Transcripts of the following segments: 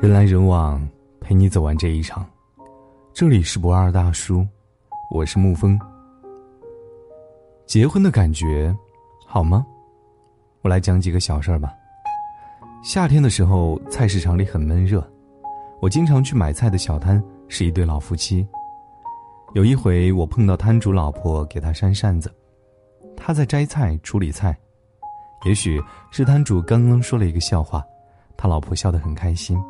人来人往，陪你走完这一场。这里是不二大叔，我是沐风。结婚的感觉好吗？我来讲几个小事儿吧。夏天的时候，菜市场里很闷热，我经常去买菜的小摊是一对老夫妻。有一回，我碰到摊主老婆给他扇扇子，他在摘菜处理菜。也许是摊主刚刚说了一个笑话，他老婆笑得很开心。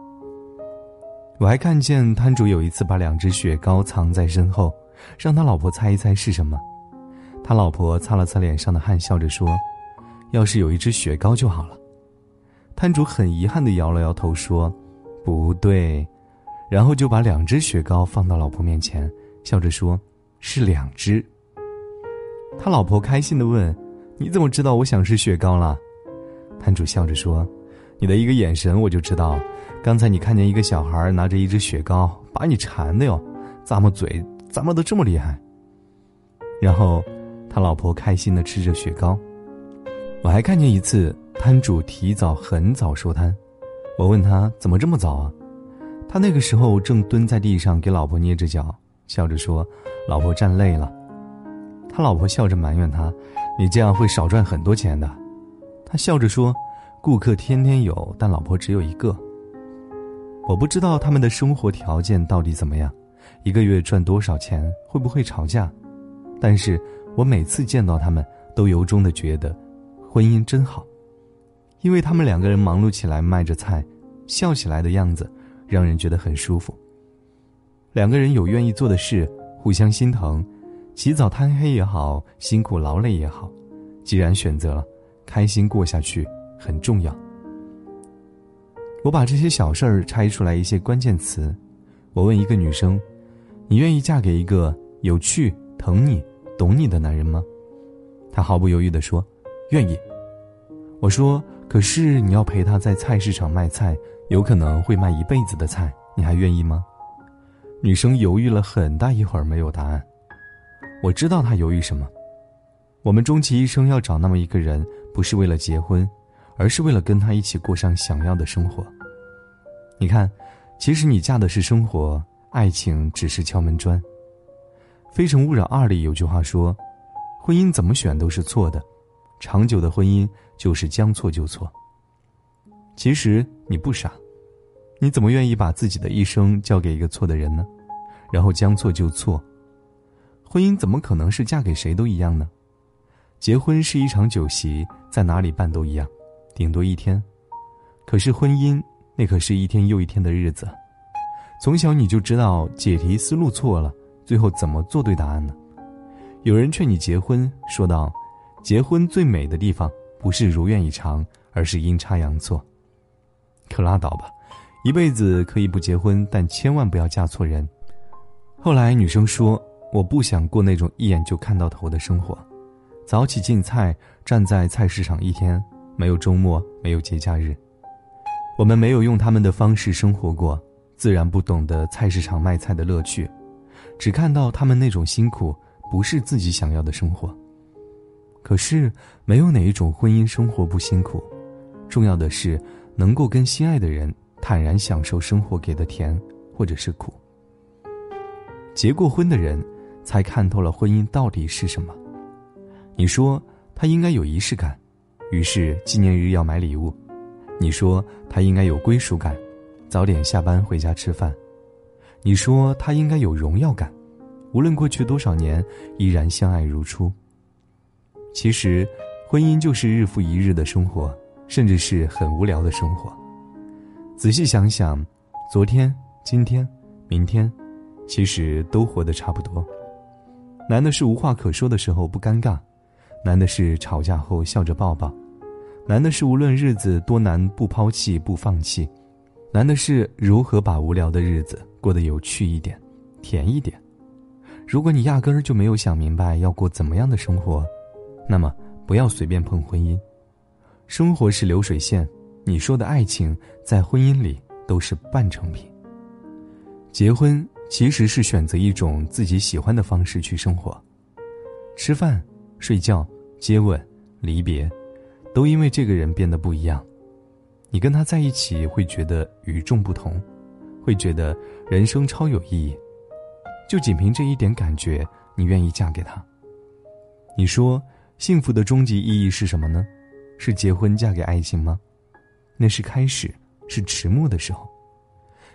我还看见摊主有一次把两只雪糕藏在身后，让他老婆猜一猜是什么。他老婆擦了擦脸上的汗，笑着说：“要是有一只雪糕就好了。”摊主很遗憾地摇了摇头说：“不对。”然后就把两只雪糕放到老婆面前，笑着说：“是两只。”他老婆开心地问：“你怎么知道我想吃雪糕了？”摊主笑着说：“你的一个眼神我就知道。”刚才你看见一个小孩拿着一只雪糕，把你馋的哟，咂摸嘴咂摸的这么厉害。然后，他老婆开心的吃着雪糕。我还看见一次摊主提早很早收摊，我问他怎么这么早啊？他那个时候正蹲在地上给老婆捏着脚，笑着说：“老婆站累了。”他老婆笑着埋怨他：“你这样会少赚很多钱的。”他笑着说：“顾客天天有，但老婆只有一个。”我不知道他们的生活条件到底怎么样，一个月赚多少钱，会不会吵架？但是我每次见到他们，都由衷的觉得，婚姻真好，因为他们两个人忙碌起来卖着菜，笑起来的样子，让人觉得很舒服。两个人有愿意做的事，互相心疼，起早贪黑也好，辛苦劳累也好，既然选择了，开心过下去很重要。我把这些小事儿拆出来一些关键词，我问一个女生：“你愿意嫁给一个有趣、疼你、懂你的男人吗？”她毫不犹豫地说：“愿意。”我说：“可是你要陪他在菜市场卖菜，有可能会卖一辈子的菜，你还愿意吗？”女生犹豫了很大一会儿，没有答案。我知道她犹豫什么。我们终其一生要找那么一个人，不是为了结婚。而是为了跟他一起过上想要的生活。你看，其实你嫁的是生活，爱情只是敲门砖。《非诚勿扰二》里有句话说：“婚姻怎么选都是错的，长久的婚姻就是将错就错。”其实你不傻，你怎么愿意把自己的一生交给一个错的人呢？然后将错就错。婚姻怎么可能是嫁给谁都一样呢？结婚是一场酒席，在哪里办都一样。顶多一天，可是婚姻那可是一天又一天的日子。从小你就知道解题思路错了，最后怎么做对答案呢？有人劝你结婚，说道：“结婚最美的地方不是如愿以偿，而是阴差阳错。”可拉倒吧，一辈子可以不结婚，但千万不要嫁错人。后来女生说：“我不想过那种一眼就看到头的生活，早起进菜，站在菜市场一天。”没有周末，没有节假日，我们没有用他们的方式生活过，自然不懂得菜市场卖菜的乐趣，只看到他们那种辛苦，不是自己想要的生活。可是，没有哪一种婚姻生活不辛苦，重要的是能够跟心爱的人坦然享受生活给的甜或者是苦。结过婚的人，才看透了婚姻到底是什么。你说他应该有仪式感。于是纪念日要买礼物，你说他应该有归属感，早点下班回家吃饭。你说他应该有荣耀感，无论过去多少年，依然相爱如初。其实，婚姻就是日复一日的生活，甚至是很无聊的生活。仔细想想，昨天、今天、明天，其实都活得差不多。难的是无话可说的时候不尴尬，难的是吵架后笑着抱抱。难的是，无论日子多难，不抛弃，不放弃；难的是如何把无聊的日子过得有趣一点，甜一点。如果你压根儿就没有想明白要过怎么样的生活，那么不要随便碰婚姻。生活是流水线，你说的爱情在婚姻里都是半成品。结婚其实是选择一种自己喜欢的方式去生活，吃饭、睡觉、接吻、离别。都因为这个人变得不一样，你跟他在一起会觉得与众不同，会觉得人生超有意义。就仅凭这一点感觉，你愿意嫁给他？你说幸福的终极意义是什么呢？是结婚嫁给爱情吗？那是开始，是迟暮的时候。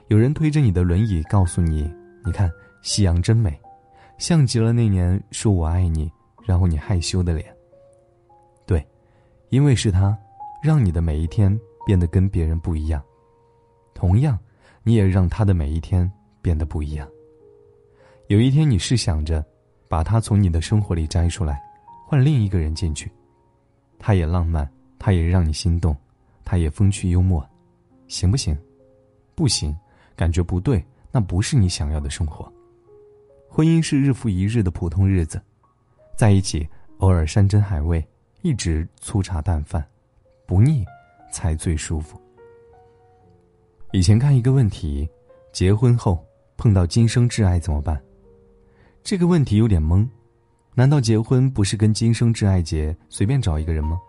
有人推着你的轮椅，告诉你：“你看夕阳真美，像极了那年说我爱你，然后你害羞的脸。”因为是他，让你的每一天变得跟别人不一样。同样，你也让他的每一天变得不一样。有一天，你试想着把他从你的生活里摘出来，换另一个人进去，他也浪漫，他也让你心动，他也风趣幽默，行不行？不行，感觉不对，那不是你想要的生活。婚姻是日复一日的普通日子，在一起偶尔山珍海味，一直粗茶淡饭，不腻才最舒服。以前看一个问题：结婚后碰到今生挚爱怎么办？这个问题有点懵，难道结婚不是跟今生挚爱结，随便找一个人吗？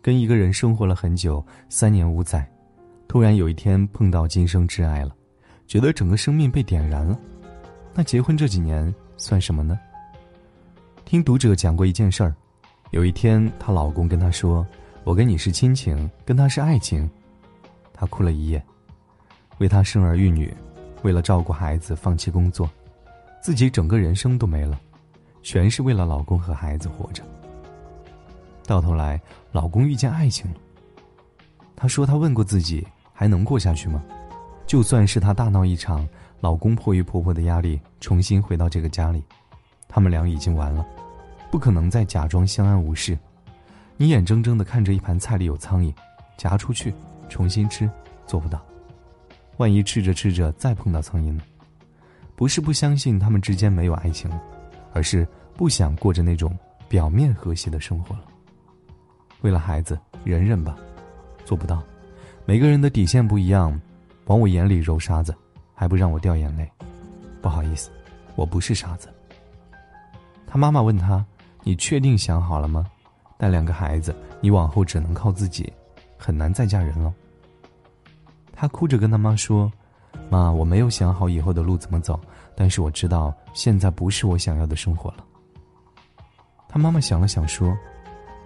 跟一个人生活了很久，三年五载，突然有一天碰到今生挚爱了，觉得整个生命被点燃了，那结婚这几年算什么呢？听读者讲过一件事儿，有一天她老公跟她说：“我跟你是亲情，跟他是爱情。”她哭了一夜，为他生儿育女，为了照顾孩子放弃工作。自己整个人生都没了，全是为了老公和孩子活着。到头来，老公遇见爱情了。她说：“她问过自己，还能过下去吗？就算是她大闹一场，老公迫于婆婆的压力重新回到这个家里，他们俩已经完了，不可能再假装相安无事。你眼睁睁的看着一盘菜里有苍蝇，夹出去重新吃，做不到。万一吃着吃着再碰到苍蝇呢？”不是不相信他们之间没有爱情了，而是不想过着那种表面和谐的生活了。为了孩子，忍忍吧，做不到。每个人的底线不一样，往我眼里揉沙子，还不让我掉眼泪。不好意思，我不是傻子。他妈妈问他：“你确定想好了吗？带两个孩子，你往后只能靠自己，很难再嫁人了。”他哭着跟他妈说。妈，我没有想好以后的路怎么走，但是我知道现在不是我想要的生活了。他妈妈想了想说：“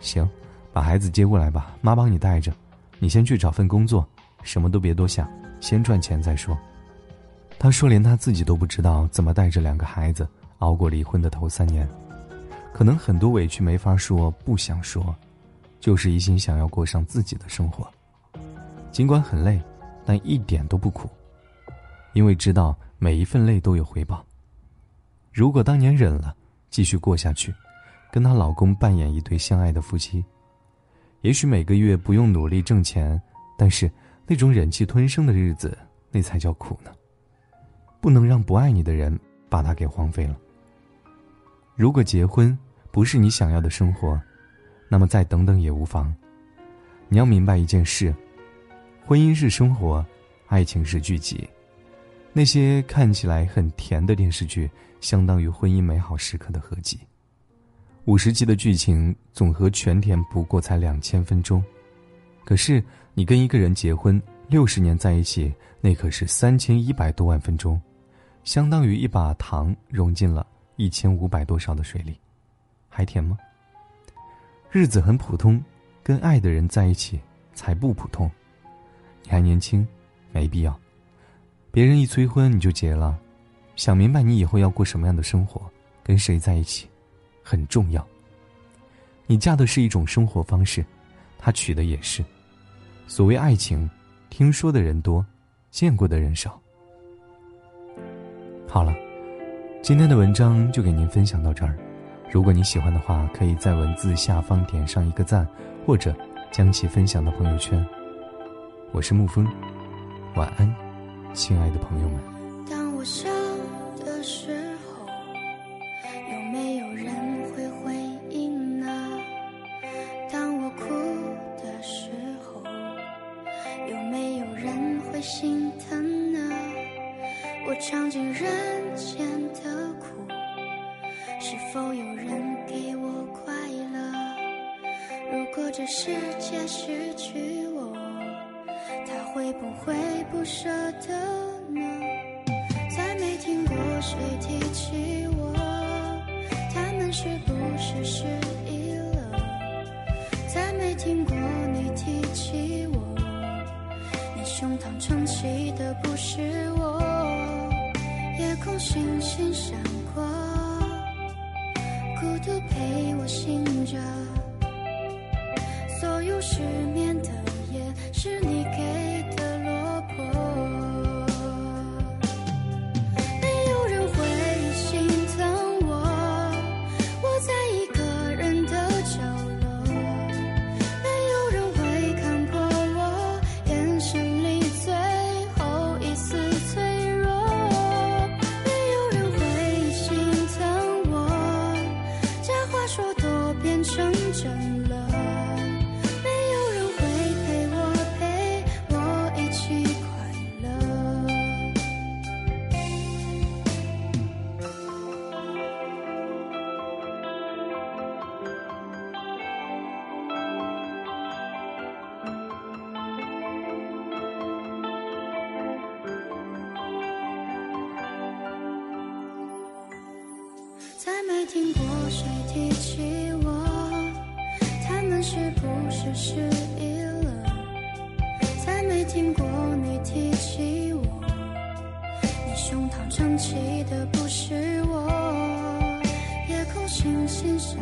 行，把孩子接过来吧，妈帮你带着。你先去找份工作，什么都别多想，先赚钱再说。”他说：“连他自己都不知道怎么带着两个孩子熬过离婚的头三年，可能很多委屈没法说，不想说，就是一心想要过上自己的生活。尽管很累，但一点都不苦。”因为知道每一份累都有回报。如果当年忍了，继续过下去，跟她老公扮演一对相爱的夫妻，也许每个月不用努力挣钱，但是那种忍气吞声的日子，那才叫苦呢。不能让不爱你的人把他给荒废了。如果结婚不是你想要的生活，那么再等等也无妨。你要明白一件事：婚姻是生活，爱情是剧集。那些看起来很甜的电视剧，相当于婚姻美好时刻的合集。五十集的剧情总和全甜不过才两千分钟，可是你跟一个人结婚六十年在一起，那可是三千一百多万分钟，相当于一把糖融进了一千五百多勺的水里，还甜吗？日子很普通，跟爱的人在一起才不普通。你还年轻，没必要。别人一催婚你就结了，想明白你以后要过什么样的生活，跟谁在一起，很重要。你嫁的是一种生活方式，他娶的也是。所谓爱情，听说的人多，见过的人少。好了，今天的文章就给您分享到这儿。如果你喜欢的话，可以在文字下方点上一个赞，或者将其分享到朋友圈。我是沐风，晚安。亲爱的朋友们，当我笑的时候，这世界失去我。他会不会不舍得呢？再没听过谁提起我，他们是不是失忆了？再没听过你提起我，你胸膛撑起的不是我，夜空星星闪过，孤独陪我醒着。所有失眠的听过谁提起我，他们是不是失忆了？再没听过你提起我，你胸膛撑起的不是我，夜空星星闪